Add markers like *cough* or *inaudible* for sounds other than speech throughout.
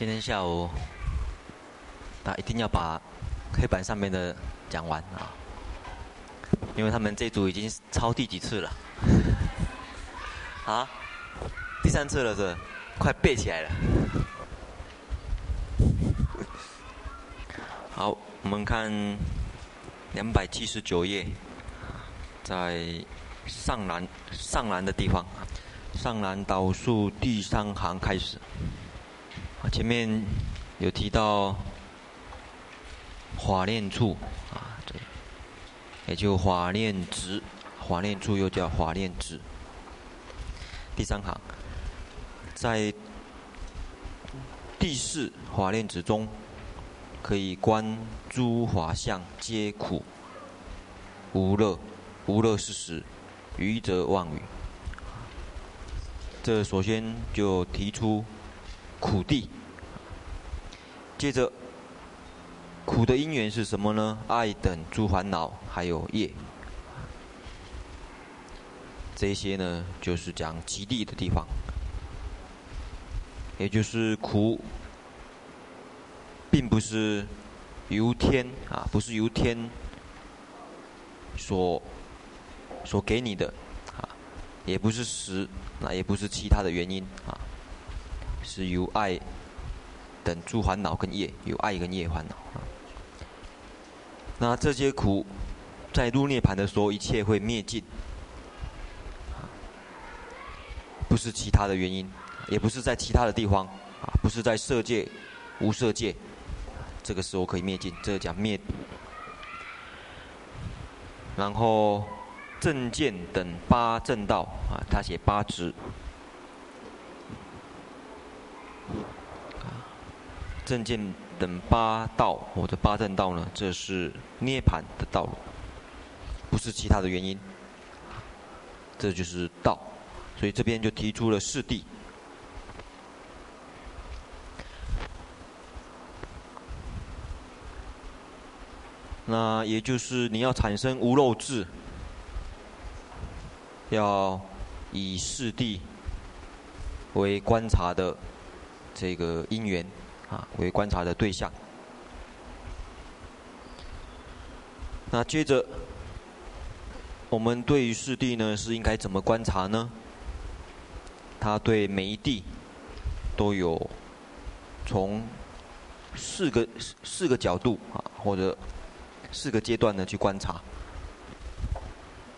今天下午，他一定要把黑板上面的讲完啊，因为他们这组已经抄第几次了？*laughs* 啊，第三次了是？快背起来了。*laughs* 好，我们看两百七十九页，在上栏上栏的地方，上栏导数第三行开始。前面有提到法念处啊，这，也就法念值，法念处又叫法念值。第三行，在第四法念执中，可以观诸法相皆苦，无乐，无乐是实，愚则妄语。这首先就提出苦地。接着，苦的因缘是什么呢？爱等诸烦恼，还有业。这些呢，就是讲极地的地方，也就是苦，并不是由天啊，不是由天所所给你的啊，也不是实，那也不是其他的原因啊，是由爱。等诸烦恼跟业，有爱跟业烦恼啊。那这些苦，在入涅槃的时候，一切会灭尽，不是其他的原因，也不是在其他的地方啊，不是在色界、无色界，这个时候可以灭尽，这个讲灭。然后正见等八正道啊，他写八支。正见等八道或者八正道呢，这是涅槃的道路，不是其他的原因。这就是道，所以这边就提出了四谛。那也就是你要产生无漏智，要以四谛为观察的这个因缘。啊，为观察的对象。那接着，我们对于四地呢，是应该怎么观察呢？他对每一地都有从四个四个角度啊，或者四个阶段呢去观察，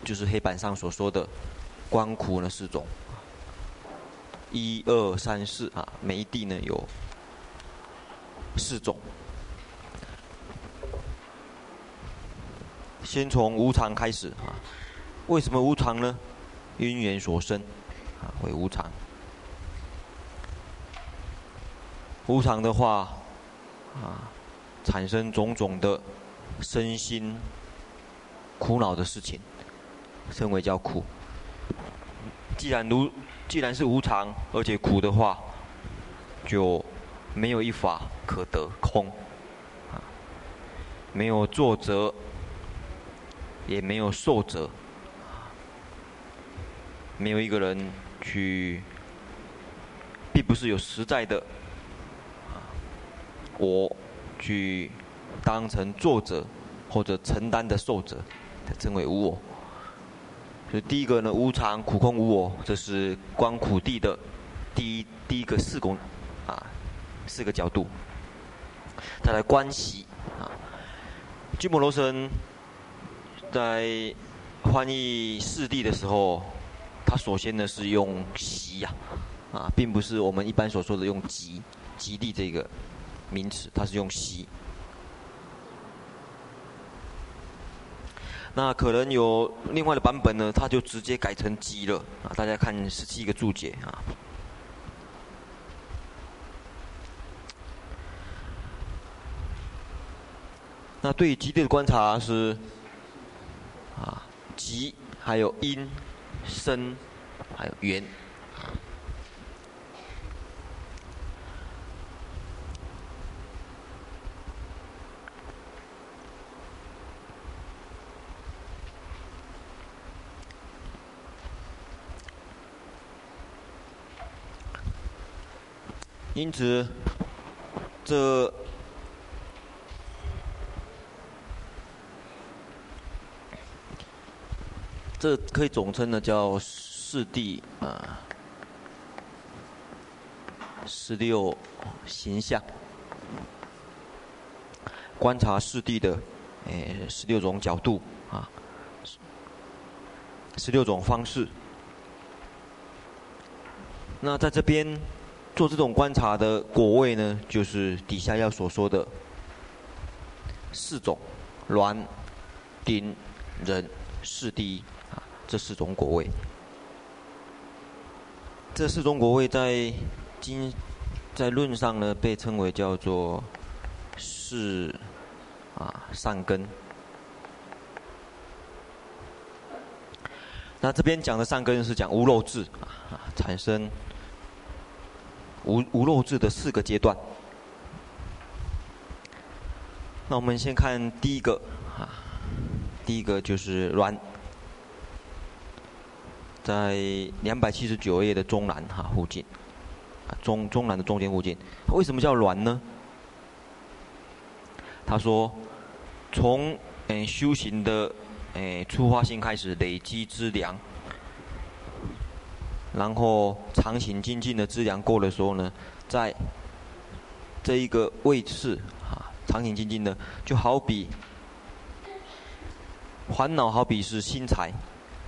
就是黑板上所说的光苦呢四种，一二三四啊，每一地呢有。四种，先从无常开始啊。为什么无常呢？因缘所生啊，为无常。无常的话啊，产生种种的身心苦恼的事情，称为叫苦。既然如既然是无常，而且苦的话，就没有一法。可得空，啊，没有作者，也没有受者，没有一个人去，并不是有实在的，啊，我去当成作者或者承担的受者，才称为无我。所以第一个呢，无常、苦、空、无我，这是观苦谛的第一第一个四功，啊，四个角度。带来关系啊，鸠摩罗什在翻译四谛的时候，他首先呢是用习呀，啊，并不是我们一般所说的用极极地这个名词，他是用习。那可能有另外的版本呢，他就直接改成极了啊，大家看十七个注解啊。那对于极地的观察是，啊，极还有因、身，还有缘。因此，这这可以总称呢叫四谛啊，十六形象，观察四谛的诶十六种角度啊，十六种方式。那在这边做这种观察的果位呢，就是底下要所说的四种煖、丁、壬、释第一，这四种果位。这四种果位在经在论上呢，被称为叫做四啊善根。那这边讲的善根是讲无漏智啊产生。无无漏智的四个阶段，那我们先看第一个啊，第一个就是软，在两百七十九页的中南哈附近，中中南的中间附近，为什么叫煖呢？他说，从嗯修行的诶出发心开始累积资粮。然后长行精进的资粮够的时候呢，在这一个位置啊，长行精进的就好比烦恼，好比是心财，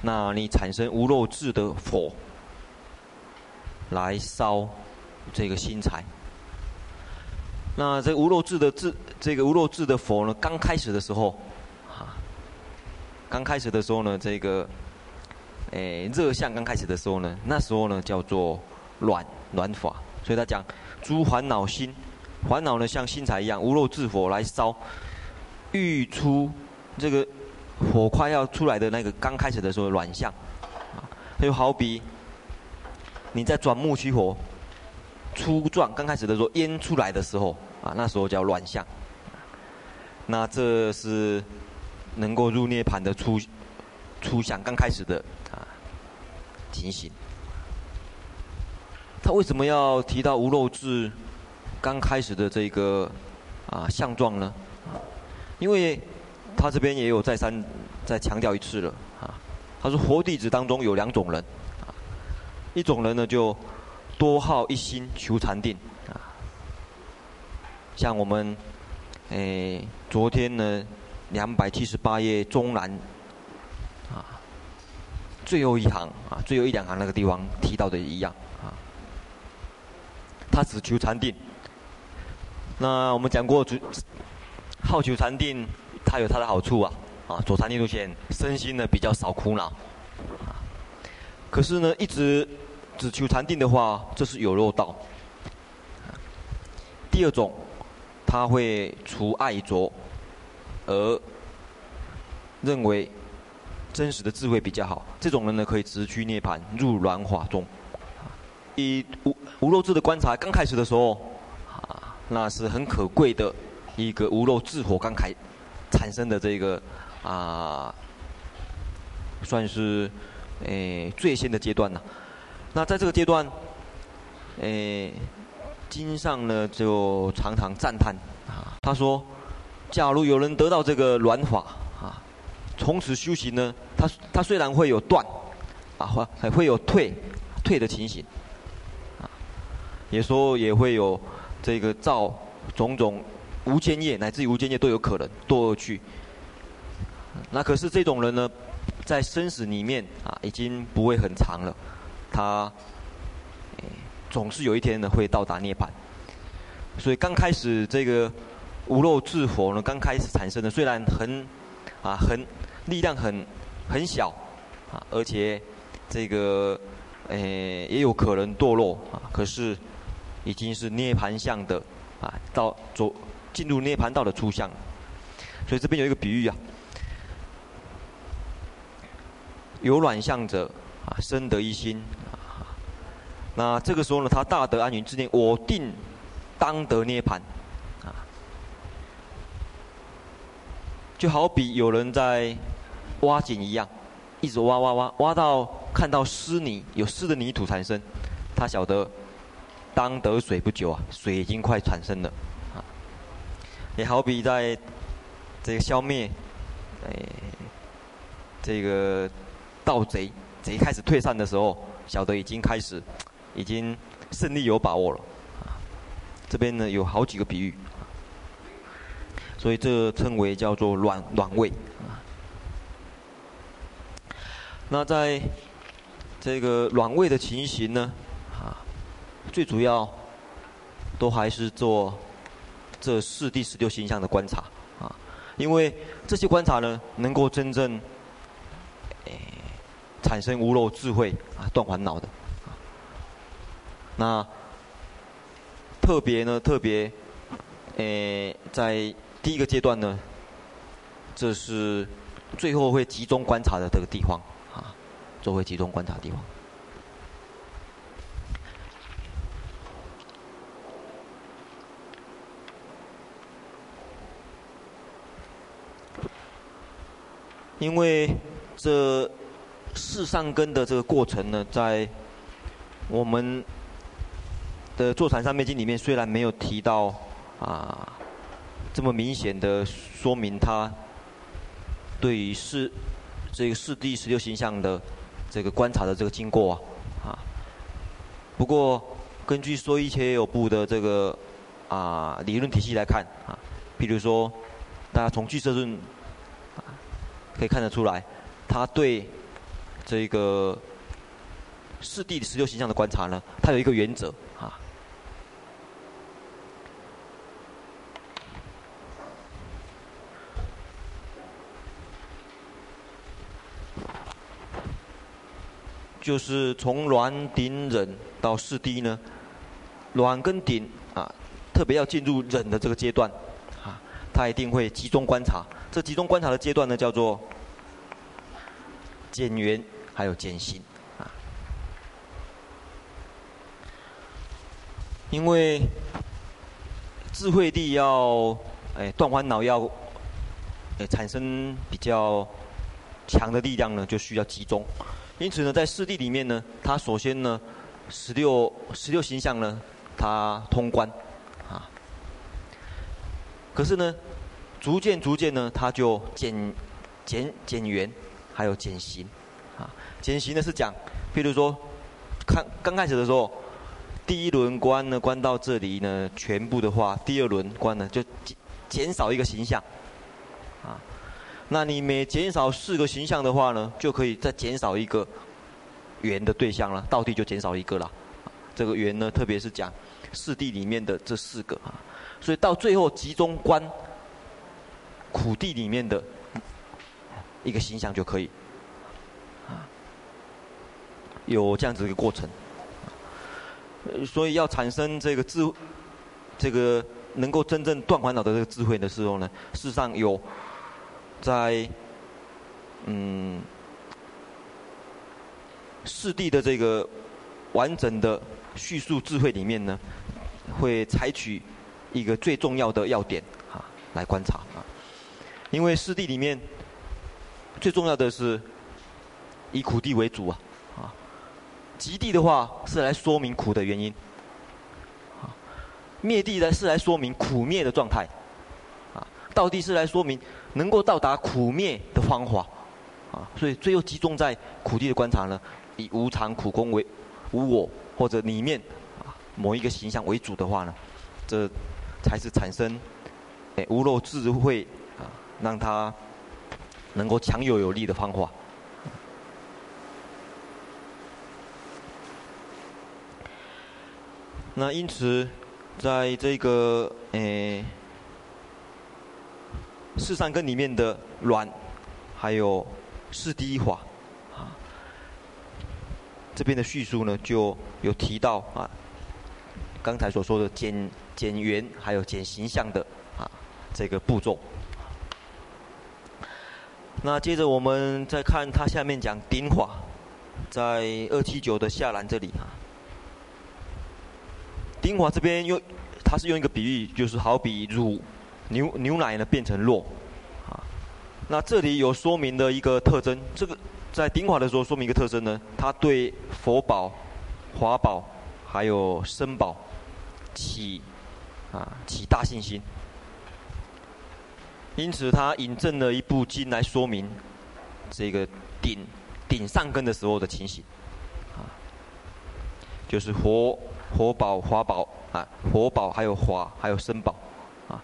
那你产生无漏智的火来烧这个心财。那这无漏智的智，这个无漏智的火呢，刚开始的时候啊，刚开始的时候呢，这个。诶，热相刚开始的时候呢，那时候呢叫做暖暖法，所以他讲诸烦恼心，烦恼呢像心财一样，无漏智火来烧，欲出这个火快要出来的那个刚开始的时候软相，啊，就好比你在转木取火，初状刚开始的时候烟出来的时候啊，那时候叫软相，那这是能够入涅槃的初初相刚开始的啊。情形，他为什么要提到无漏智刚开始的这个啊相状呢？因为他这边也有再三再强调一次了啊。他说活弟子当中有两种人啊，一种人呢就多好一心求禅定啊，像我们诶昨天呢两百七十八页中南啊。最后一行啊，最后一两行那个地方提到的一样啊，他只求禅定。那我们讲过，只好求禅定，它有它的好处啊啊，走禅定路线，身心呢比较少苦恼。可是呢，一直只求禅定的话，这是有漏道。第二种，他会除爱着，而认为。真实的智慧比较好，这种人呢可以直趋涅槃，入软法中。以无无漏智的观察，刚开始的时候，啊，那是很可贵的一个无漏智火刚开产生的这个啊，算是诶最先的阶段了。那在这个阶段，诶经上呢就常常赞叹啊，他说，假如有人得到这个软法啊。从此修行呢，他他虽然会有断，啊，会还会有退，退的情形，啊，也说也会有这个造种种无间业，乃至于无间业都有可能堕恶趣。那可是这种人呢，在生死里面啊，已经不会很长了，他，总是有一天呢会到达涅槃。所以刚开始这个无漏智火呢，刚开始产生的虽然很，啊很。力量很很小，啊，而且这个诶也有可能堕落啊。可是已经是涅槃相的啊，到走进入涅槃道的初相。所以这边有一个比喻啊，有煖相者啊，生得一心啊。那这个时候呢，他大得安稳，自念我定当得涅槃啊，就好比有人在。挖井一样，一直挖挖挖，挖到看到湿泥，有湿的泥土产生，他晓得当得水不久啊，水已经快产生了，也好比在这个消灭，哎，这个盗贼贼开始退散的时候，晓得已经开始，已经胜利有把握了。这边呢有好几个比喻，所以这称为叫做软软位。那在这个软位的情形呢，啊，最主要都还是做这四第十六行相的观察啊，因为这些观察呢，能够真正诶产生无漏智慧啊，断烦恼的。那特别呢，特别诶在第一个阶段呢，这是最后会集中观察的这个地方。都会集中观察的地方，因为这四善根的这个过程呢，在我们的《坐禅三昧经》里面虽然没有提到啊这么明显的说明，它对于四这个四地十六形象的。这个观察的这个经过啊，不过根据说一切有部的这个啊理论体系来看啊，比如说大家从俱舍论可以看得出来，他对这个四谛十六形象的观察呢，他有一个原则啊。就是从暖顶忍到四谛呢，暖跟顶啊，特别要进入忍的这个阶段，他一定会集中观察。这集中观察的阶段呢，叫做减员还有减薪啊。因为智慧力要哎断烦恼要哎产生比较强的力量呢，就需要集中。因此呢，在四谛里面呢，它首先呢，十六十六形象呢，它通关，可是呢，逐渐逐渐呢，它就减减减缘，还有减行，啊，减行呢是讲，譬如说，看刚开始的时候，第一轮关呢，关到这里呢，全部的话，第二轮关呢就减减少一个形象，啊。那你每减少四个形象的话呢，就可以再减少一个圆的对象了，道谛就减少一个了。这个圆呢，特别是讲四谛里面的这四个啊，所以到最后集中观苦地里面的一个形象就可以啊，有这样子一个过程。所以要产生这个智，这个能够真正断烦恼的这个智慧的时候呢，事实上有。在嗯四地的这个完整的叙述智慧里面呢，会采取一个最重要的要点啊来观察啊，因为四地里面最重要的是以苦地为主啊啊，集地的话是来说明苦的原因，啊。灭地呢是来说明苦灭的状态，啊。道地是来说明。能够到达苦灭的方法，啊，所以最后集中在苦地的观察呢，以无常苦空为无我或者里面啊某一个形象为主的话呢，这才是产生诶无漏智慧啊，让他能够强有有力的方法。那因此，在这个诶。四善根里面的暖，还有四谛一法，啊，这边的叙述呢就有提到啊，刚才所说的减减圆还有减形象的啊这个步骤。那接着我们再看它下面讲顶法，在二七九的下栏这里啊，顶法这边用，它是用一个比喻，就是好比乳。牛牛奶呢变成酪，啊，那这里有说明的一个特征，这个在顶法的时候说明一个特征呢，它对佛宝、法宝还有僧宝起啊起大信心，因此他引证了一部经来说明这个顶顶上根的时候的情形，啊，就是活活宝、华宝啊，活宝还有华还有生宝，啊，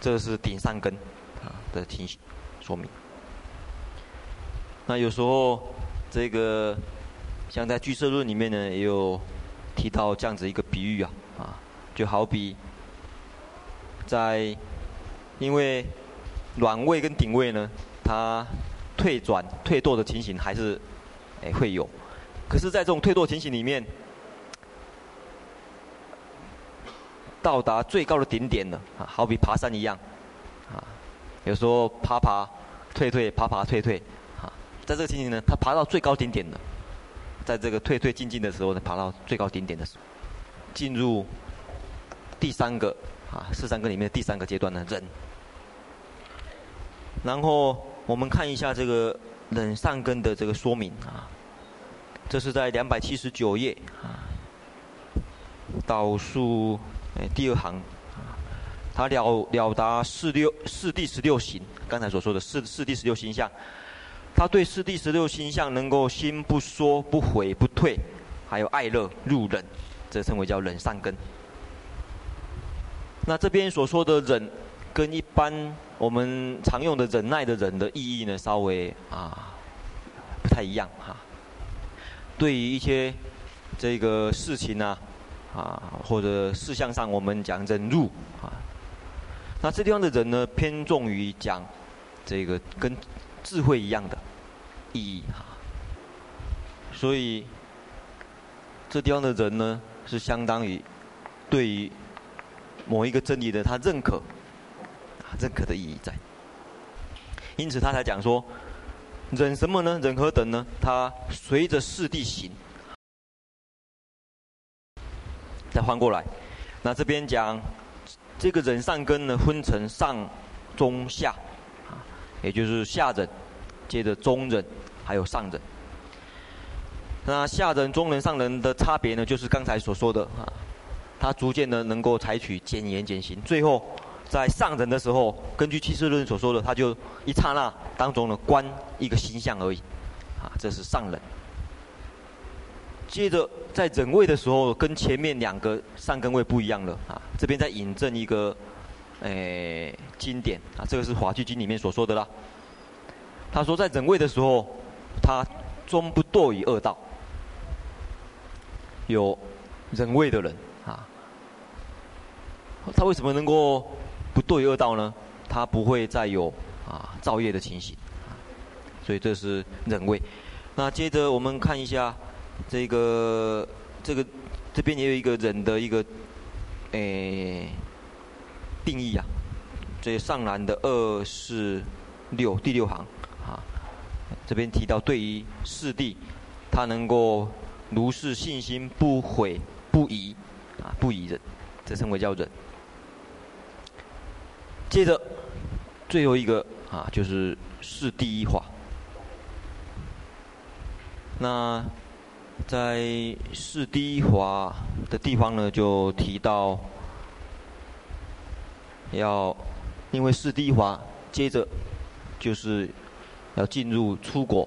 这是顶上根啊的情形说明。那有时候这个像在《俱舍论》里面呢，也有提到这样子一个比喻啊，啊，就好比在因为软位跟顶位呢，它退转退堕的情形还是诶会有，可是，在这种退堕情形里面，到达最高的顶点了啊，好比爬山一样啊，有时候爬爬退退，爬爬退退啊，在这个情形呢，它爬到最高顶点了，在这个退退进进的时候呢，爬到最高顶点的时候，进入第三个啊四三个里面的第三个阶段呢，忍。然后我们看一下这个忍上根的这个说明啊，这是在两百七十九页啊，倒数哎第二行啊，他了了达四六四第十六行，刚才所说的四四第十六行相，他对四第十六行相能够心不说不悔不退，还有爱乐入忍，这称为叫忍上根。那这边所说的忍，跟一般我们常用的忍耐的忍的意义呢，稍微啊不太一样哈。对于一些这个事情呢，啊或者事项上，我们讲忍辱啊，那这地方的忍呢，偏重于讲这个跟智慧一样的意义哈。所以这地方的忍呢，是相当于对于某一个真理的他认可。认可的意义在，因此他才讲说，忍什么呢？忍何等呢？他随着四谛行。再换过来，那这边讲这个忍上根呢，分成上、中、下，啊，也就是下忍，接着中忍，还有上忍。那下忍、中忍、上忍的差别呢，就是刚才所说的啊，他逐渐的能够采取减言减行，最后。在上人的时候，根据俱舍论所说的，他就一刹那当中的，观一个形象而已，啊，这是上人。接着在忍位的时候，跟前面两个上根位不一样了啊。这边在引证一个，诶、哎，经典啊，这个是《华严经》里面所说的啦。他说，在忍位的时候，他终不堕于恶道。有忍位的人，他为什么能够？不堕恶道呢，他不会再有啊造业的情形，所以这是忍位。那接着我们看一下这个这个这边也有一个忍的一个诶、定义啊，这上栏的二四六第六行啊，这边提到对于四谛，他能够如是信心不悔不疑啊不疑忍，这称为叫忍。接着，最后一个啊，就是四第一华。那在四第一华的地方呢，就提到要，因为四第一华，接着就是要进入出国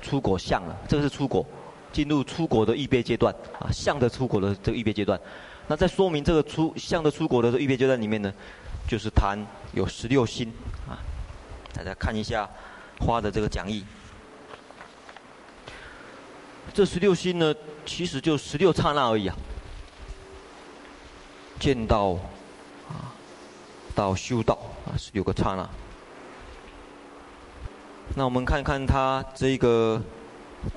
出国相了。这个是出国，进入出国的预备阶段啊，相的出国的这个预备阶段。那在说明这个出相的出国的这个预备阶段里面呢，就是谈有十六心啊，大家看一下花的这个讲义。这十六心呢，其实就十六刹那而已啊。见到啊，到修道啊，十六个刹那。那我们看看他这个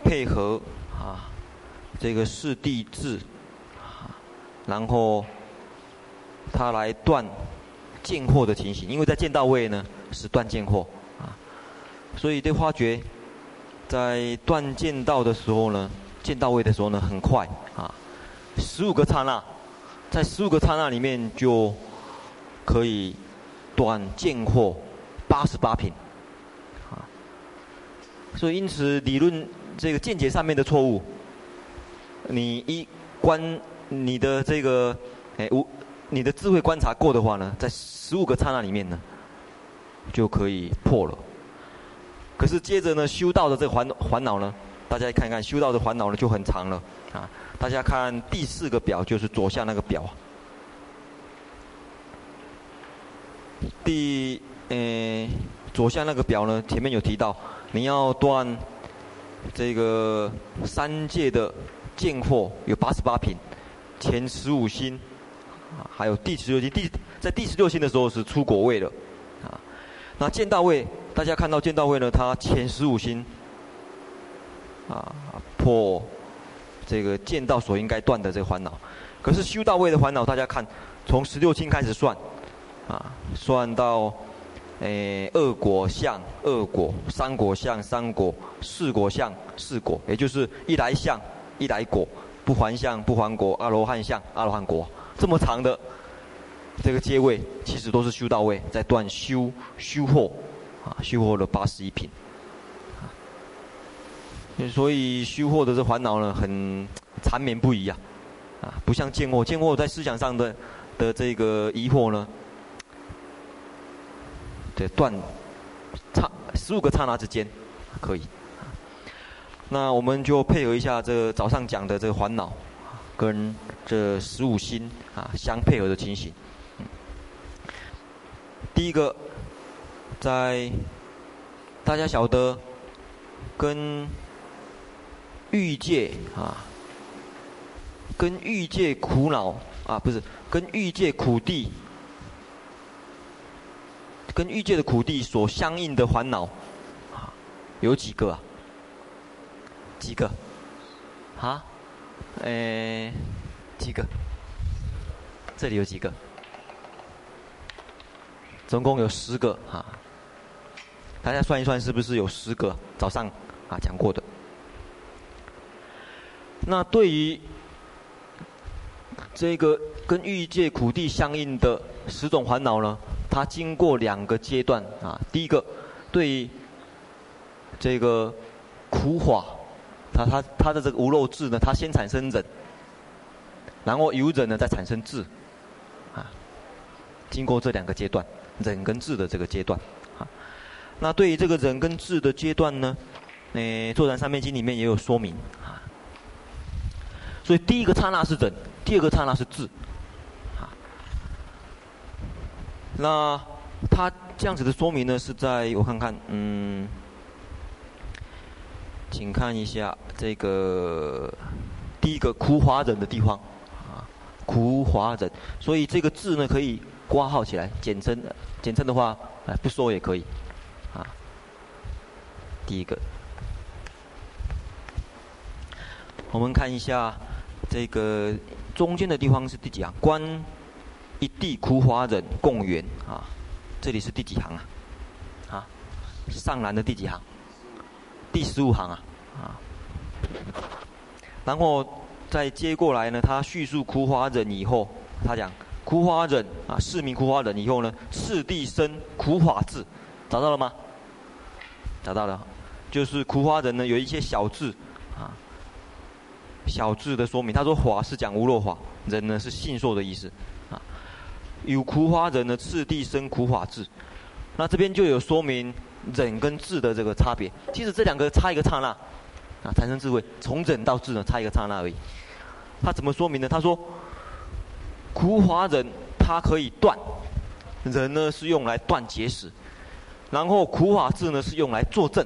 配合啊，这个四谛智啊，然后他来断。见货的情形，因为在见道位呢是断见货啊，所以对发觉在断见道的时候呢，见到位的时候呢很快啊，十五个刹那，在十五个刹那里面就可以断见货八十八品啊，所以因此理论这个见解上面的错误，你一观你的这个哎无。你的智慧观察过的话呢，在十五个刹那里面呢，就可以破了。可是接着呢，修道的这烦烦恼呢，大家看一看修道的烦恼呢就很长了啊。大家看第四个表，就是左下那个表。第呃左下那个表呢，前面有提到，你要断这个三界的见惑有八十八品，前十五心，啊还有第十六心。第在第十六星的时候是出果位的，啊，那见道位。大家看到见道位呢，他前十五星，啊，破这个见道所应该断的这个烦恼。可是修道位的烦恼，大家看，从十六星开始算，啊，算到，诶，二果相二果，三果相三果，四果相四果，也就是一来相一来果，不还相不还果，阿罗汉相阿罗汉果，这么长的这个阶位，其实都是修道位在断修修惑。啊，修惑了八十一品，所以修惑的这烦恼呢，很缠绵不已啊，啊，不像见惑，见惑在思想上的的这个疑惑呢，对，断，差十五个刹那之间可以，那我们就配合一下这早上讲的这个烦恼，跟这十五心啊相配合的情形，第一个。在大家晓得，跟欲界啊，跟欲界苦恼啊，不是跟欲界苦地，跟欲界的苦地所相应的烦恼啊，有几个啊？几个？啊？诶，几个？这里有几个？总共有十个啊。大家算一算，是不是有十个早上啊讲过的？那对于这个跟欲界苦地相应的十种烦恼呢，它经过两个阶段啊。第一个，对于这个苦法，它它它的这个无漏智呢，它先产生忍，然后由忍呢再产生智，经过这两个阶段，忍跟智的这个阶段。啊那对于这个忍跟智的阶段呢，诶，《坐禅三昧经》里面也有说明啊。所以第一个刹那是忍，第二个刹那是智，啊。那他这样子的说明呢，是在我看看，嗯，请看一下这个第一个苦华忍的地方，啊，苦华忍。所以这个智呢，可以挂号起来，简称，简称的话，哎，不说也可以。啊第一个，我们看一下这个中间的地方是第几行？观一地苦法忍共缘啊，这里是第几行啊？啊，上栏的第几行？第十五行啊啊。然后再接过来呢，他叙述苦法忍以后，他讲苦花忍啊，是名苦花忍以后呢，次第生苦法智，找到了吗？找到了。就是苦花忍呢，有一些小智，啊，小智的说明。他说法是讲无漏法，忍呢是信受的意思，啊，有苦花忍呢，次第生苦法智。那这边就有说明忍跟智的这个差别。其实这两个差一个刹那，啊，产生智慧。从忍到智呢，差一个刹那而已。他怎么说明呢？他说，苦法忍它可以断，忍呢是用来断结石，然后苦法智呢是用来作证。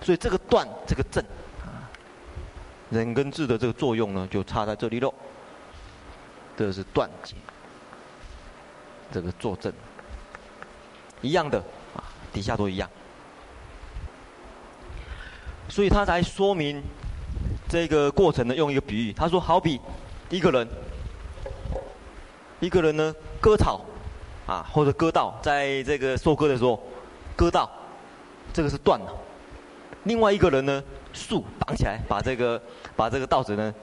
所以这个断，这个证，啊，忍跟智的这个作用呢，就差在这里喽。这是断结，这个作证，一样的啊，底下都一样。所以他才说明这个过程呢，用一个比喻，他说好比一个人，一个人呢割草，啊或者割稻，在这个收割的时候割稻，这个是断了。另外一个人呢，树绑起来，把这个把这个稻子呢，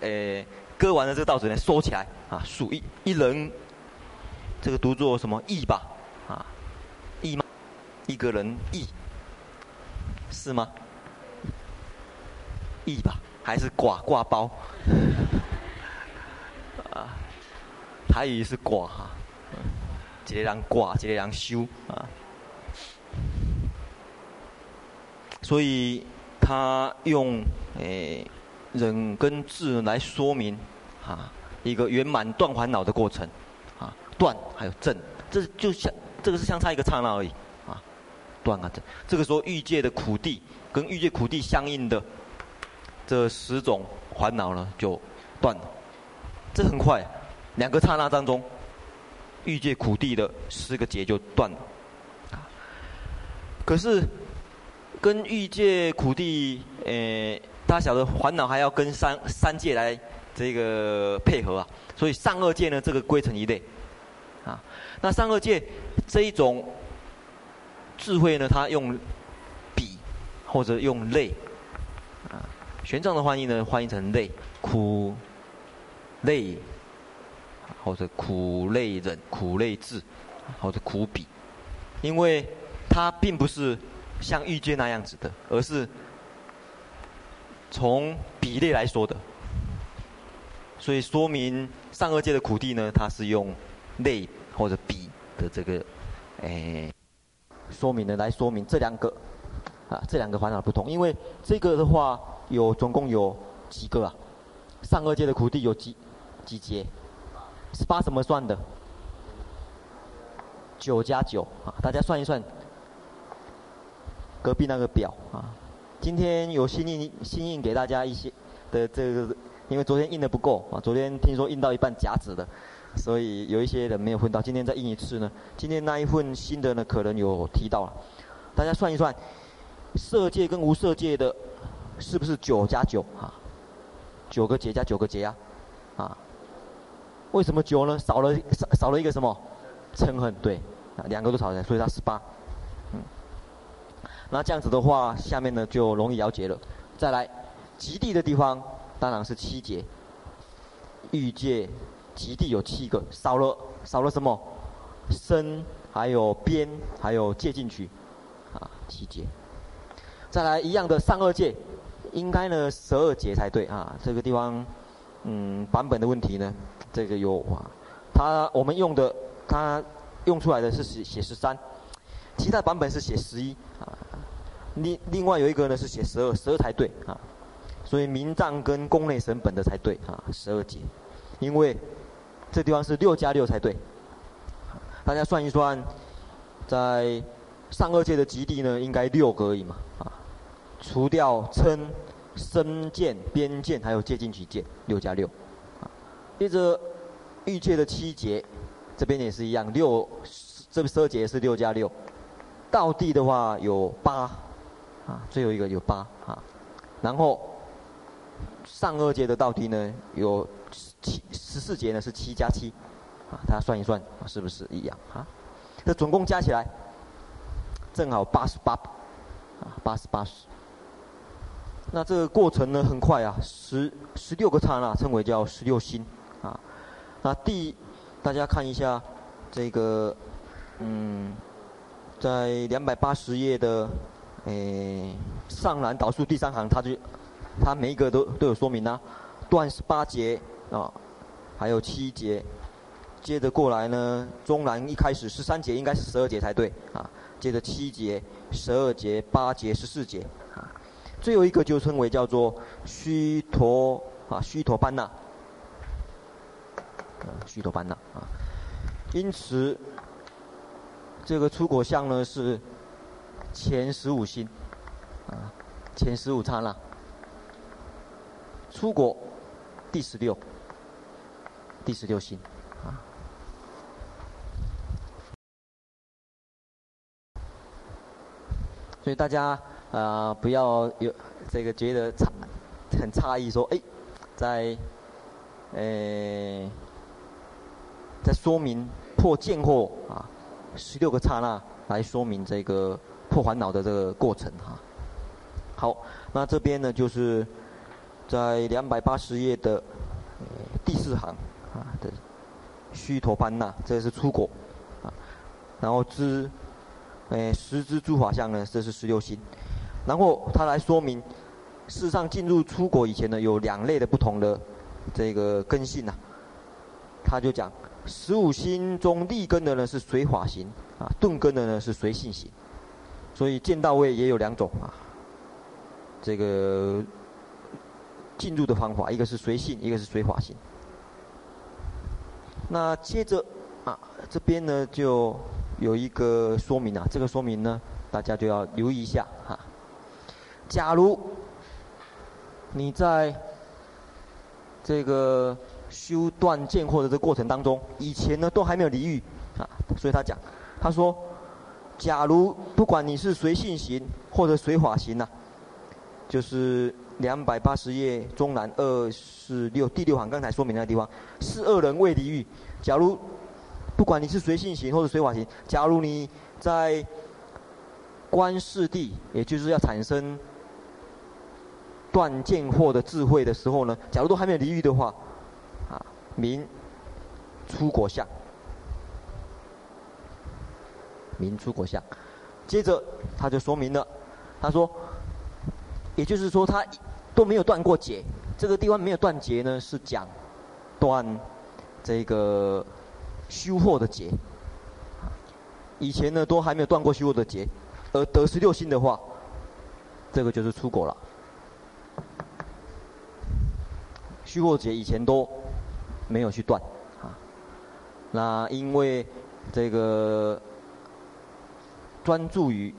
呃，割完了这个稻子呢收起来啊，数一一人，这个读作什么义吧，啊，义吗？一个人义，是吗？义吧，还是寡挂包？啊，台语是寡哈，一个人挂，一个人修啊。所以他用诶忍跟智来说明啊一个圆满断烦恼的过程啊断还有正，这就像这个是相差一个刹那而已啊断啊证。这个时候欲界的苦地跟欲界苦地相应的这十种烦恼呢就断了，这很快，两个刹那当中，欲界苦地的十个劫就断了。可是。跟欲界苦地，诶、欸，大家晓得烦恼还要跟三三界来这个配合啊，所以上二界呢，这个归成一类，啊，那上二界这一种智慧呢，它用比或者用类，啊，玄奘的翻译呢，翻译成类苦类，或者苦类忍、苦类智，或者苦比，因为它并不是。像欲界那样子的，而是从比例来说的，所以说明上二界的苦地呢，它是用类或者比的这个，诶、哎，说明呢来说明这两个，啊，这两个烦恼不同，因为这个的话有总共有几个啊？上二界的苦地有几几节？十八怎么算的？九加九啊，大家算一算。隔壁那个表啊，今天有新印新印给大家一些的这个，因为昨天印的不够啊，昨天听说印到一半假纸的，所以有一些人没有分到，今天再印一次呢。今天那一份新的呢，可能有提到了，大家算一算，色界跟无色界的，是不是九加九啊？九个劫加九个劫啊？啊？为什么九呢？少了少少了一个什么？嗔恨对，两个都少了，所以它十八。嗯那这样子的话，下面呢就容易了解了。再来，极地的地方当然是七节。欲界极地有七个，少了少了什么？身，还有边，还有界进去，啊，七节。再来一样的上二界，应该呢十二节才对啊。这个地方，嗯，版本的问题呢，这个有啊，它我们用的，它用出来的是写写十三，其他版本是写十一啊。另另外有一个呢是写十二，十二才对啊，所以明藏跟宫内省本的才对啊，十二劫，因为这地方是六加六才对，大家算一算，在上二界的极地呢，应该六个而已嘛啊，除掉称、身见、边见还有界尽取见，六加六，接着欲界的七节，这边也是一样，六这十二劫是六加六，道地的话有八。啊，最后一个有八啊，然后上二节的道地呢有七十四节呢是七加七，啊，大家算一算是不是一样啊？这总共加起来正好八十八，啊，八十八十。那这个过程呢很快啊，十十六个刹那称为叫十六心啊。那第大家看一下这个，嗯，在两百八十页的。诶，上栏导数第三行，它就，它每一个都都有说明啊，断十八节啊，还有七节，接着过来呢，中栏一开始十三节应该是十二节才对啊，接着七节、十二节、八节、十四节啊，最后一个就称为叫做须陀啊须陀班那，须陀班那啊，因此这个出果相呢是。前十五星，啊，前十五差了，出果第十六，第十六星，啊，所以大家啊、呃、不要有这个觉得差很诧异，说哎，在诶、在说明破见惑啊十六个刹那来说明这个。破烦恼的这个过程哈，好，那这边呢就是在两百八十页的第四行啊的须陀班那，这是出果啊，然后知诶十支诸法相呢，这是十六心，然后他来说明，世上进入出果以前呢，有两类的不同的这个根性呐，他就讲十五星中立根的呢是随法行啊，顿根的呢是随性行，所以见道位也有两种啊。这个进入的方法，一个是随性，一个是随法行。那接着啊，这边呢就有一个说明啊，这个说明呢大家就要留意一下哈。假如你在这个修断见惑的这过程当中，以前呢都还没有离欲啊，所以他讲，他说，假如不管你是随性行或者随法行呐、就是两百八十页中南二四六第六行刚才说明那个地方，是二人未离欲。假如不管你是随性行或者随法行，假如你在观世谛，也就是要产生。断见惑的智慧的时候呢，假如都还没有离欲的话，啊，名出果相，名出果相。接着他就说明了，他说，也就是说他都没有断过结，这个地方没有断结呢，是讲断这个修惑的结。以前呢都还没有断过修惑的结，而得十六心的话，这个就是出国了。虚惑劫以前都没有去断啊，那因为这个专注于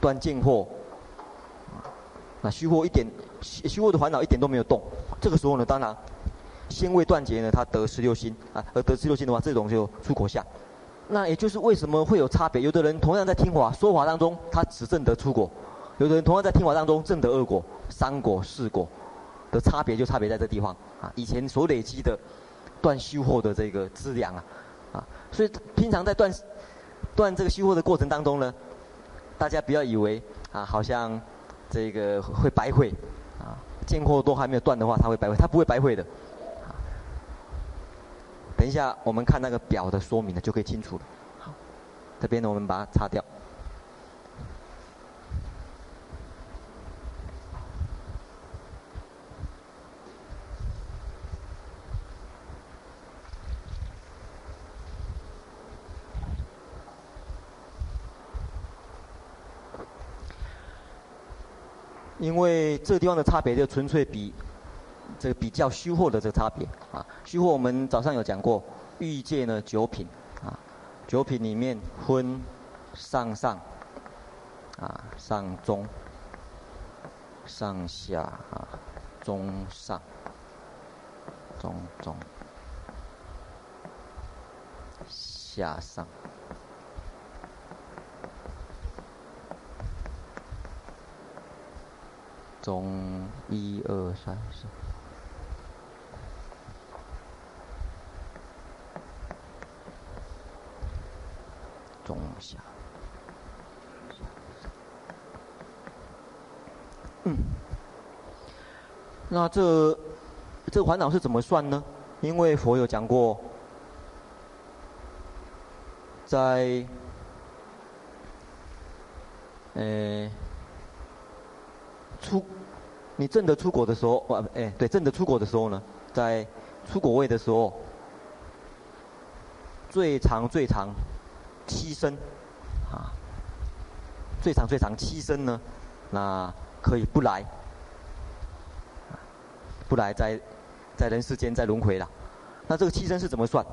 断见惑，那虚惑一点虚惑的烦恼一点都没有动，这个时候呢，当然先未断结呢，他得十六心啊，而得十六心的话，这种就出口相。那也就是为什么会有差别？有的人同样在听法说法当中，他只证得出果；有的人同样在听法当中证得二果、三果、四果。的差别就差别在这地方啊！以前所累积的断修货的这个质量啊，啊，所以平常在断断这个修货的过程当中呢，大家不要以为啊，好像这个会白费啊，见货都还没有断的话，它会白费，它不会白费的。等一下我们看那个表的说明呢，就可以清楚了。好，这边呢我们把它擦掉。因为这个地方的差别，就纯粹比这个比较虚货的这个差别啊。虚货我们早上有讲过，欲界呢九品啊，九品里面分上上啊、上中、上下啊、中上、中中、下上。中一二三四，中下，嗯，那这这烦恼是怎么算呢？因为佛有讲过，在，呃。出，你证得出果的时候，哇，哎，对，证得出果的时候呢，在出果位的时候，最长最长七生，啊，最长最长七生呢，那可以不来，不来在在人世间在轮回了。那这个七生是怎么算？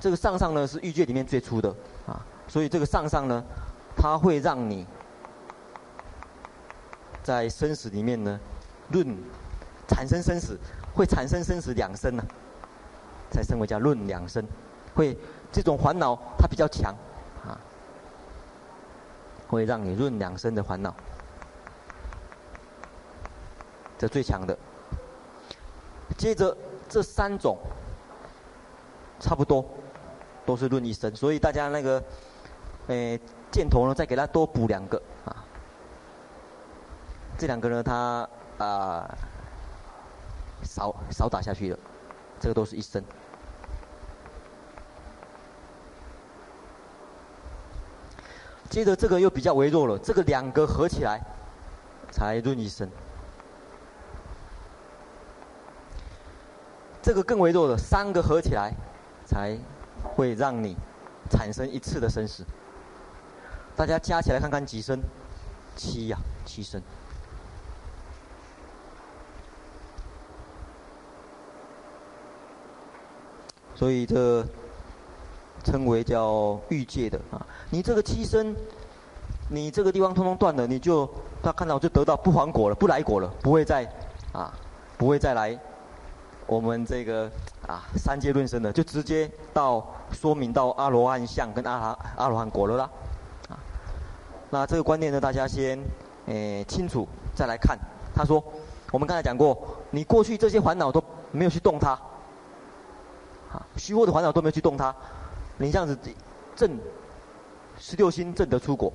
这个上上呢是欲界里面最粗的啊，所以这个上上呢，它会让你。在生死里面呢，论产生生死，会产生生死两生呢、啊，才称为叫论两生。会这种烦恼它比较强啊，会让你论两生的烦恼，这最强的。接着这三种差不多都是论一生，所以大家那个，诶箭头呢，再给他多补两个啊。这两个呢，他啊、少少打下去了，这个都是一生。接着这个又比较微弱了，这个两个合起来才论一生。这个更微弱的三个合起来，才会让你产生一次的生死。大家加起来看看几声？七呀，七声。所以这称为叫欲界的啊。你这个七身，你这个地方通通断了，你就他看到就得到不还果了，不来果了，不会再啊，不会再来我们这个啊三界论生的，就直接到说明到阿罗汉相跟阿罗阿罗汉果了啦。啊，那这个观念呢，大家先诶、清楚再来看。他说，我们刚才讲过，你过去这些烦恼都没有去动它，虚妄的烦恼都没有去动它，你这样子正。十六心正得出果，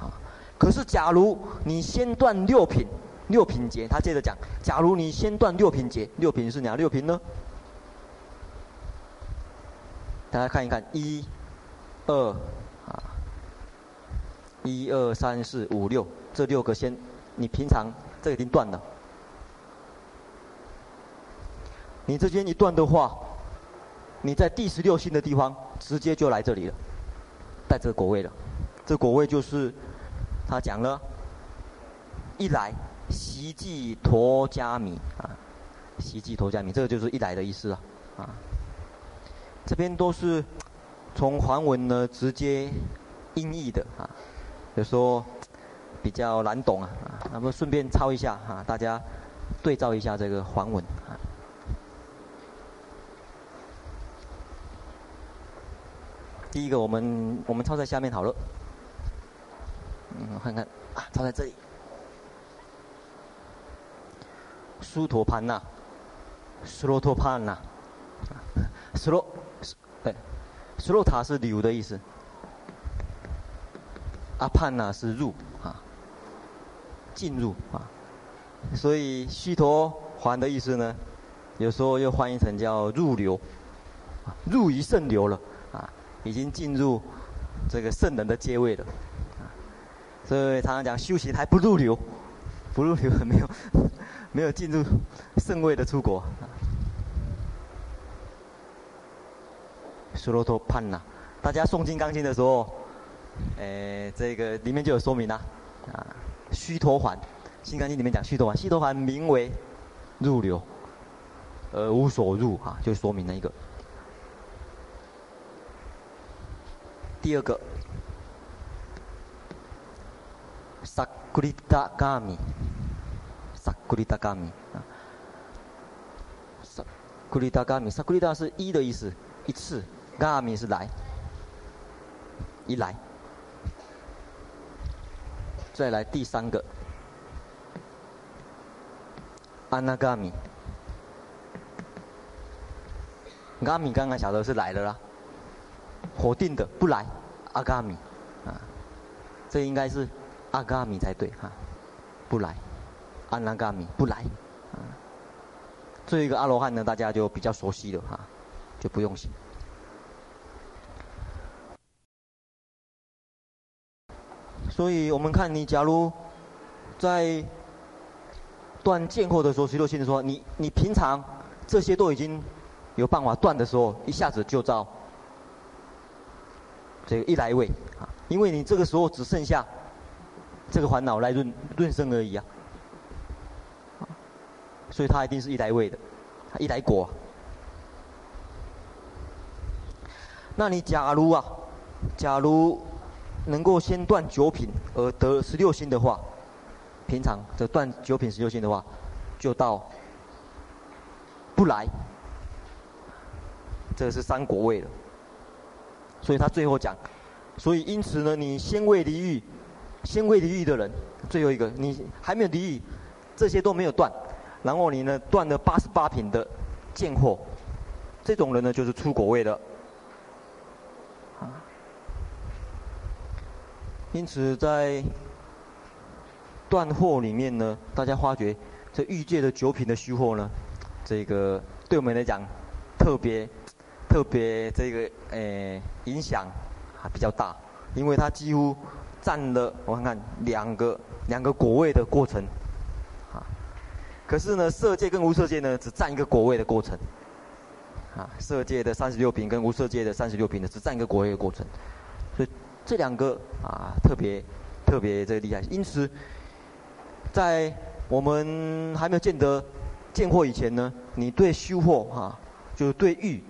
啊！可是假如你先断六品，六品劫，他接着讲，假如你先断六品劫，六品是哪六品呢？大家看一看，一、二，啊，一二三四五六，这六个先，你平常这已经断了，你这间一断的话，你在第十六星的地方直接就来这里了。带这个果位了，这果位就是他讲了，一来习记陀迦弥啊，习记陀迦弥，这个就是一来的意思啊啊。这边都是从梵文呢直接音译的啊，有时候比较难懂啊啊，那么顺便抄一下啊，大家对照一下这个梵文啊。第一个，我们我们抄在下面讨论。嗯，看看啊，抄在这里。苏陀潘那，苏罗陀潘那，苏罗，对，苏罗塔是流的意思。阿潘那是入啊，进入啊，所以须陀洹的意思呢，有时候又翻译成叫入流，入于圣流了。已经进入这个圣人的阶位了，所以常常讲修行还不入流，不入流没有 *laughs* 没有进入圣位的出国。苏罗托潘呐，大家诵金刚经的时候，诶，这个里面就有说明啦，啊，须陀洹，金刚经里面讲须陀洹，须陀洹名为入流，呃，无所入啊，就说明了一个。第二个，萨库里达伽米，萨库里达伽米啊，萨库里达伽米，萨库里达是一的意思，一次，伽米是来，一来，再来第三个，阿那伽米，伽米刚刚晓得是来了啦。否定的不来，阿伽米，啊，这应该是阿伽米才对哈，不来，阿那伽米不来，啊，这一个阿罗汉呢，大家就比较熟悉了哈，就不用写。所以我们看你，假如在断见惑的时候，十六心说，你你平常这些都已经有办法断的时候，一下子就照。这个一来位啊，因为你这个时候只剩下这个烦恼来润润生而已啊，所以它一定是一来位的，一来果。那你假如啊，假如能够先断九品而得十六心的话，平常这断九品十六心的话，就到不来，这是三国位了。所以他最后讲，所以因此呢，你先未离欲，先未离欲的人，最后一个你还没有离欲，这些都没有断，然后你呢断了八十八品的贱货，这种人呢就是出果位的。啊，因此在断货里面呢，大家发觉这欲界的九品的虚货呢，这个对我们来讲特别。特别这个诶、影响还比较大，因为它几乎占了我看看两个两个果位的过程，啊，可是呢色界跟无色界呢只占一个果位的过程，啊，色界的三十六品跟无色界的三十六品的只占一个果位的过程，所以这两个啊特别特别这个厉害。因此，在我们还没有见得见货以前呢，你对修货哈，就是对欲，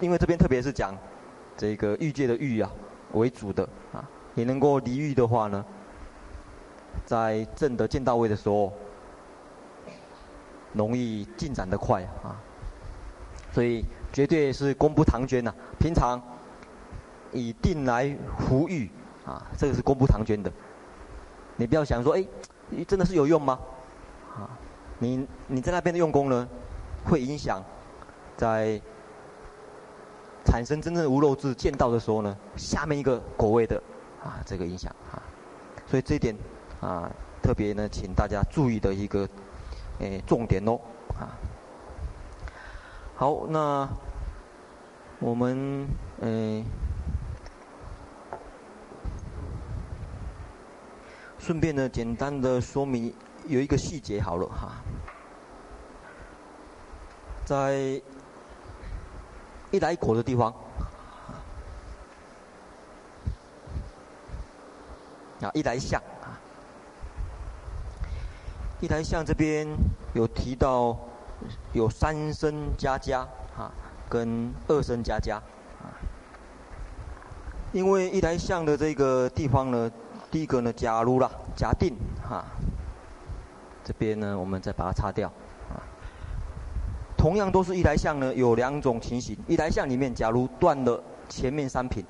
因为这边特别是讲这个欲界的欲啊为主的啊，你能够离欲的话呢，在正得见到位的时候，容易进展的快啊。所以绝对是功不唐捐呐！平常以定来伏欲啊，这个是功不唐捐的。你不要想说，哎，真的是有用吗？啊，你你在那边的用功呢，会影响在产生真正的无漏智见到的时候呢，下面一个果位的啊这个影响啊。所以这一点啊，特别呢，请大家注意的一个诶重点哦啊。好，那我们嗯，顺便呢，简单的说明有一个细节好了哈，在一来果的地方，啊，一来相啊，一来相这边有提到。有三声加加啊，跟二声加加啊。因为一来相的这个地方呢，第一个呢，假如啦，假定哈，这边呢，我们再把它擦掉。同样都是一台象呢，有两种情形。一台象里面，假如断了前面三品，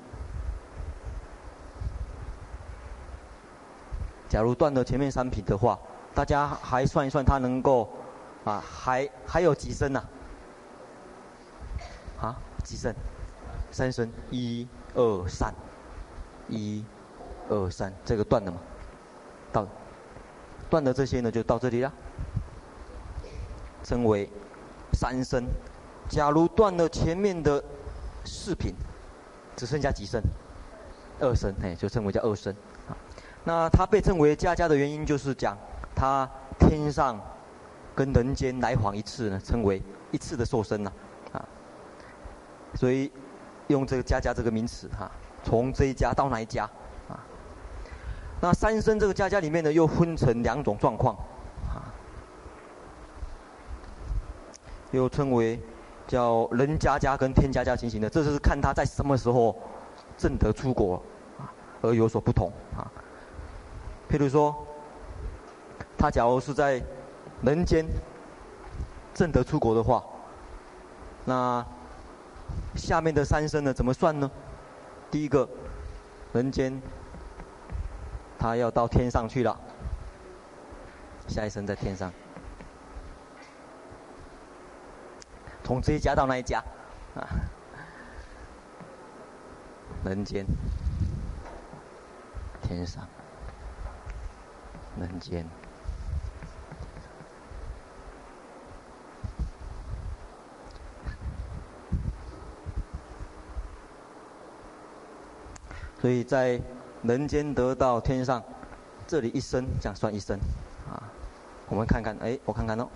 假如断了前面三品的话，大家还算一算，它能够。啊，还还有几声呢？啊，几声？三声，一二三，一二三，这个断了吗？到，断的这些呢，就到这里了，称为三声。假如断了前面的四品，只剩下几声？二声，哎，就称为叫二声。那它被称为家家的原因，就是讲它天上。跟人间来往一次呢，称为一次的受身呐，啊，所以用这个家家这个名词哈，从这一家到那一家，啊，那三生这个家家里面呢，又分成两种状况，又称为叫人家家跟天家家情形的，这就是看他在什么时候正得出国啊，而有所不同啊。譬如说，他假如是在人间正得出国的话，那下面的三生呢，怎么算呢？第一个，人间他要到天上去了，下一生在天上，从这一家到那一家，啊，人间，天上，人间。所以在人间得到天上，这里一生这样算一生，啊，我们看看，哎，我看看哦。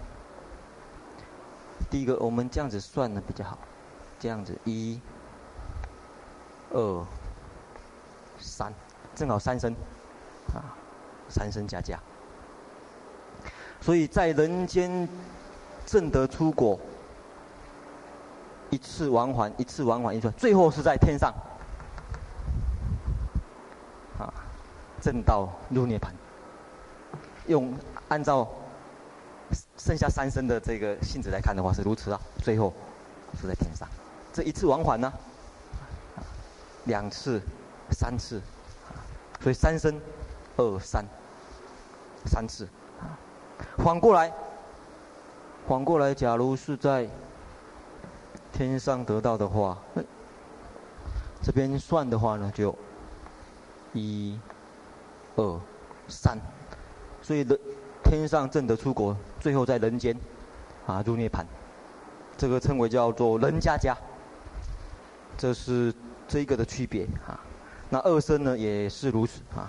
第一个，我们这样子算呢比较好，这样子一、二、三，正好三生，啊，三生加加。所以在人间正得出果，一次往返，一次往返一次，最后是在天上。啊正道入涅槃，用按照剩下三生的这个性质来看的话是如此啊，最后是在天上，这一次往返呢，两次、三次，所以三生二三三次，反过来，反过来，假如是在天上得到的话，这边算的话呢，就一。二三，所以的天上证得出国，最后在人间啊入涅槃，这个称为叫做人家家，这是这一个的区别啊。那二生呢也是如此啊，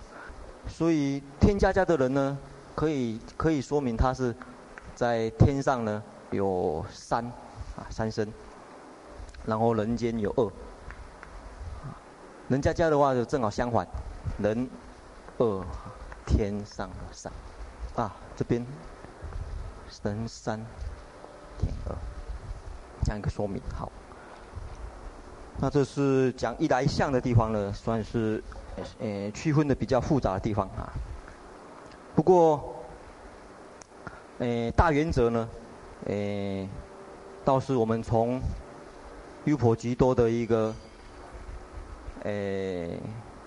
所以天家家的人呢，可以可以说明他是在天上呢有三啊三生，然后人间有恶。人家家的话就正好相反，人恶，天上三。啊，这边人三天二，这样一个说明好。那这是讲一来向的地方呢，算是呃区分的比较复杂的地方啊。不过，呃大原则呢，呃倒是我们从优婆吉多的一个呃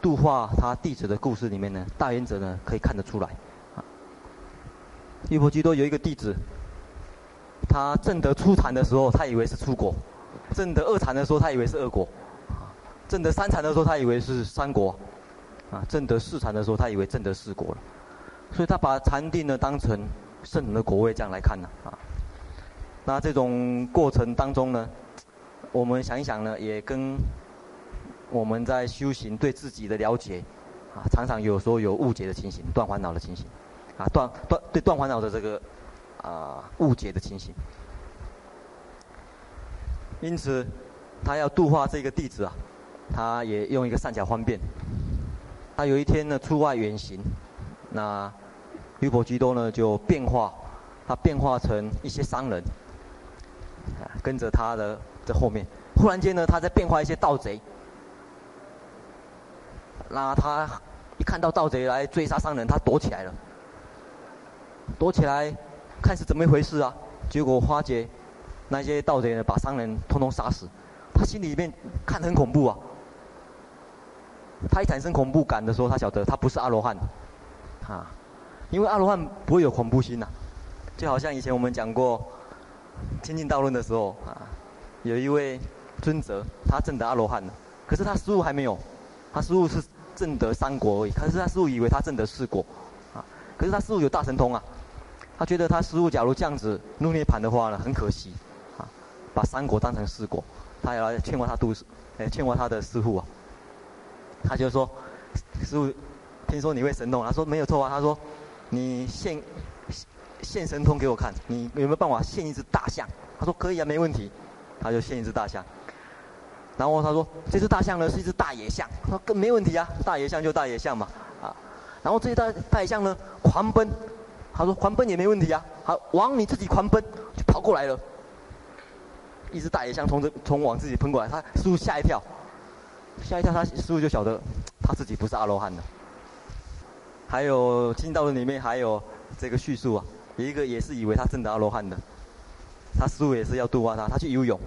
度化他弟子的故事里面呢，大原则呢可以看得出来。优婆吉多有一个弟子，他正得初禅的时候，他以为是初果；证得二禅的时候，他以为是二果；证得三禅的时候，他以为是三果；啊，正得四禅的时候，他以为正得四果了。所以他把禅定呢当成圣人的果位这样来看呢。啊，那这种过程当中呢，我们想一想呢，也跟我们在修行对自己的了解，啊，常常有时候有误解的情形，断烦恼的情形。啊，断断对断烦恼的这个啊误解的情形，因此他要度化这个弟子啊，他也用一个善巧方便。他有一天呢出外远行，那优婆居多呢就变化，他变化成一些商人，跟着他的在后面。忽然间呢，他在变化一些盗贼，那他一看到盗贼来追杀商人，他躲起来了。躲起来，看是怎么一回事啊？结果花姐那些盗贼呢，把商人通通杀死。他心里面看很恐怖啊。他一产生恐怖感的时候，他晓得他不是阿罗汉，啊，因为阿罗汉不会有恐怖心呐、啊。就好像以前我们讲过《清净道论》的时候啊，有一位尊者，他证得阿罗汉了，可是他师父还没有，他师父是证得三果而已，可是他师父以为他证得四果，啊，可是他师父有大神通啊。他觉得他师傅假如这样子入涅盘的话呢，很可惜，啊，把三果当成四果，他要劝过他度，哎，劝过他的师傅啊。他就说，师傅，听说你会神通，他说没有错啊，他说，你现现神通给我看，你有没有办法现一只大象？他说可以啊，没问题，他就现一只大象。然后他说，这只大象呢是一只大野象，他说没问题啊，大野象就大野象嘛，啊，然后这只大大野象呢狂奔。他说：“狂奔也没问题啊，好，往你自己狂奔，就跑过来了。一只大野象从这从往自己喷过来，他师傅吓一跳，吓一跳，他师傅就晓得他自己不是阿罗汉的。还有《清净道论》里面还有这个叙述啊，有一个也是以为他真的阿罗汉的，他师傅也是要度化他，他去游泳，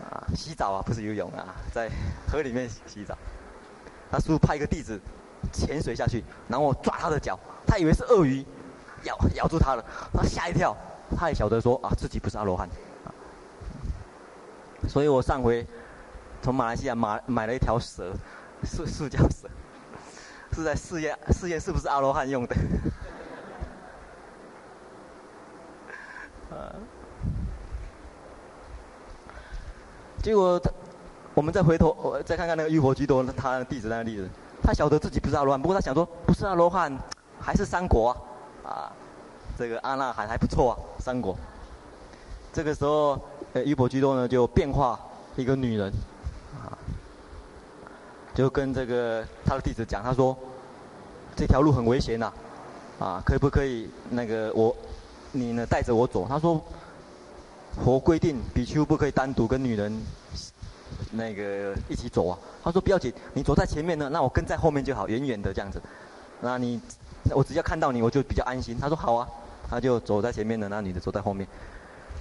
啊，洗澡啊，不是游泳啊，在河里面洗澡，他师傅派一个弟子潜水下去，然后我抓他的脚。”他以为是鳄鱼咬咬住他了，他吓一跳，他也晓得说啊自己不是阿罗汉，所以我上回从马来西亚买买了一条蛇，是塑胶蛇，是在试验试验是不是阿罗汉用的。*laughs* 结果他我们再回头我再看看那个优婆吉多他的弟子那个例子，他晓得自己不是阿罗汉，不过他想说不是阿罗汉。还是三国啊，啊，这个阿那含还不错啊，三国。这个时候，呃，优婆吉多呢就变化一个女人，啊，就跟这个他的弟子讲，他说，这条路很危险呐，啊，可不可以那个我，你呢带着我走？他说，佛规定比丘不可以单独跟女人那个一起走啊。他说不要紧，你走在前面呢，那我跟在后面就好，远远的这样子，那你。我只要看到你，我就比较安心。他说好啊，他就走在前面的，那女的走在后面。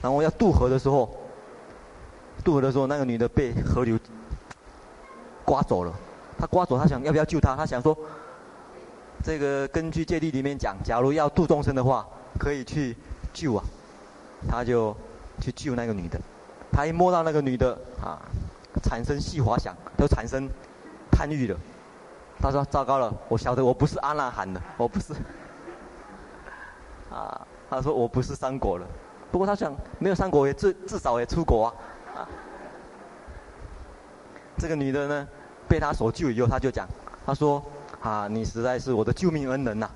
然后要渡河的时候，渡河的时候，那个女的被河流刮走了。他刮走，他想要不要救她？他想说，这个根据戒律里面讲，假如要度众生的话，可以去救啊。他就去救那个女的。他一摸到那个女的啊，产生细滑想，都产生贪欲了。他说：“糟糕了，我晓得我不是阿那含的，我不是。啊，他说我不是三国了。不过他想，没有三国也至至少也出国啊。这个女的呢，被他所救以后，他就讲，他说：啊，你实在是我的救命恩人呐、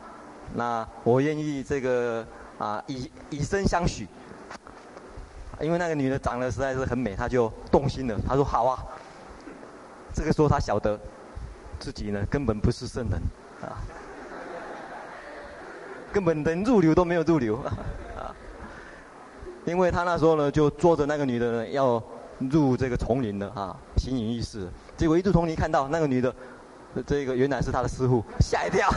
那我愿意这个啊，以以身相许。因为那个女的长得实在是很美，他就动心了。他说：“好啊。”这个时候他晓得自己呢根本不是圣人啊，根本连入流都没有入流啊。因为他那时候呢就捉着那个女的呢要入这个丛林了啊，行隐意识。结果一入丛林看到那个女的，这个原来是他的师父，吓一跳。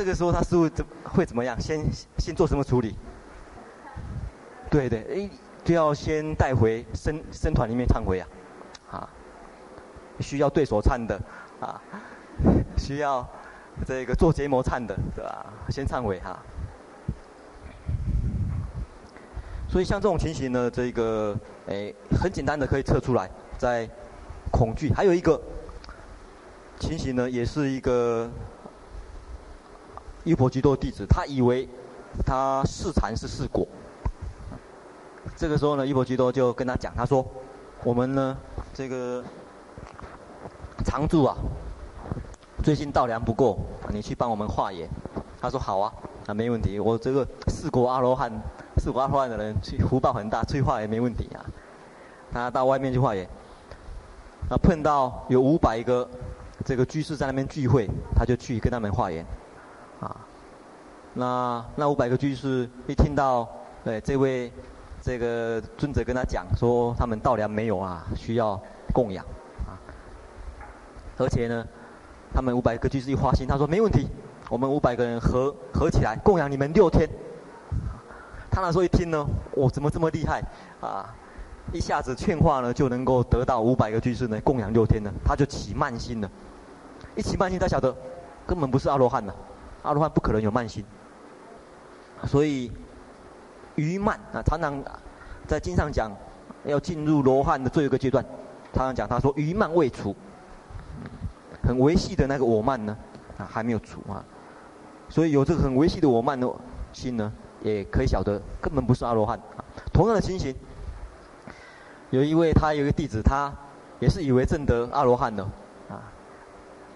这个时候他师傅怎会怎么样？先先做什么处理？对对，哎，就要先带回僧僧团里面忏悔啊，啊，需要对所忏的啊，需要这个做结魔忏的，对吧？先忏悔哈。所以像这种情形呢，这个哎，很简单的可以测出来，在恐惧，还有一个情形呢，也是一个。优婆居多弟子，他以为他示禅是示果。这个时候呢，优婆居多就跟他讲，他说：“我们呢，这个常住啊，最近稻粮不够，你去帮我们化缘。”他说：“好啊，啊没问题，我这个四果阿罗汉，示果阿罗汉的人，去福报很大，去化缘没问题啊。”他到外面去化缘，啊碰到有五百个这个居士在那边聚会，他就去跟他们化缘。那那五百个居士一听到，对这位这个尊者跟他讲说，他们稻粮没有啊，需要供养啊。而且呢，他们五百个居士一花心，他说没问题，我们五百个人合合起来供养你们六天。他那时候一听呢，我、怎么这么厉害啊？一下子劝化呢，就能够得到五百个居士呢供养六天呢，他就起慢心了。一起慢心，他晓得根本不是阿罗汉呢。阿罗汉不可能有慢心，所以愚慢啊，常常在经上讲，要进入罗汉的最后一个阶段，常常讲他说愚慢未除，很维系的那个我慢呢，啊还没有除啊，所以有这个很维系的我慢的心呢，也可以晓得根本不是阿罗汉。啊同样的情形，有一位他有一个弟子，他也是以为证得阿罗汉的啊，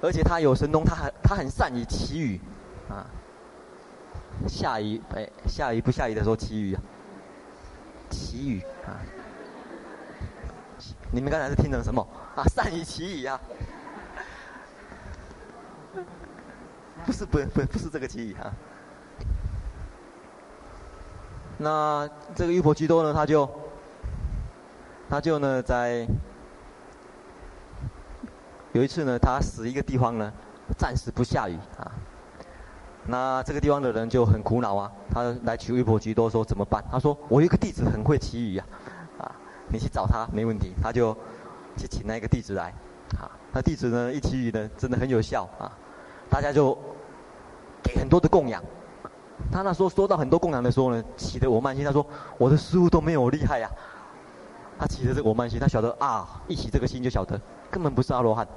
而且他有神通，他很他很善于祈语。啊，下雨哎，下雨不下雨的时候祈雨啊，祈雨啊，你们刚才是听成什么啊？善于祈雨啊？不是不不不是这个祈雨啊。那这个玉婆居多呢，他就他就呢在有一次呢，他死一个地方呢，暂时不下雨啊。那这个地方的人就很苦恼啊，他来求优婆居多说怎么办？他说我有一个弟子很会祈雨啊，啊，你去找他没问题。他就去请那个弟子来，啊，那弟子呢一祈雨呢真的很有效啊，大家就给很多的供养。他那时候收到很多供养的时候呢，起的我慢心，他说我的师父都没有我厉害呀，啊。他起的这个我慢心，他晓得啊，一起这个心就晓得根本不是阿罗汉。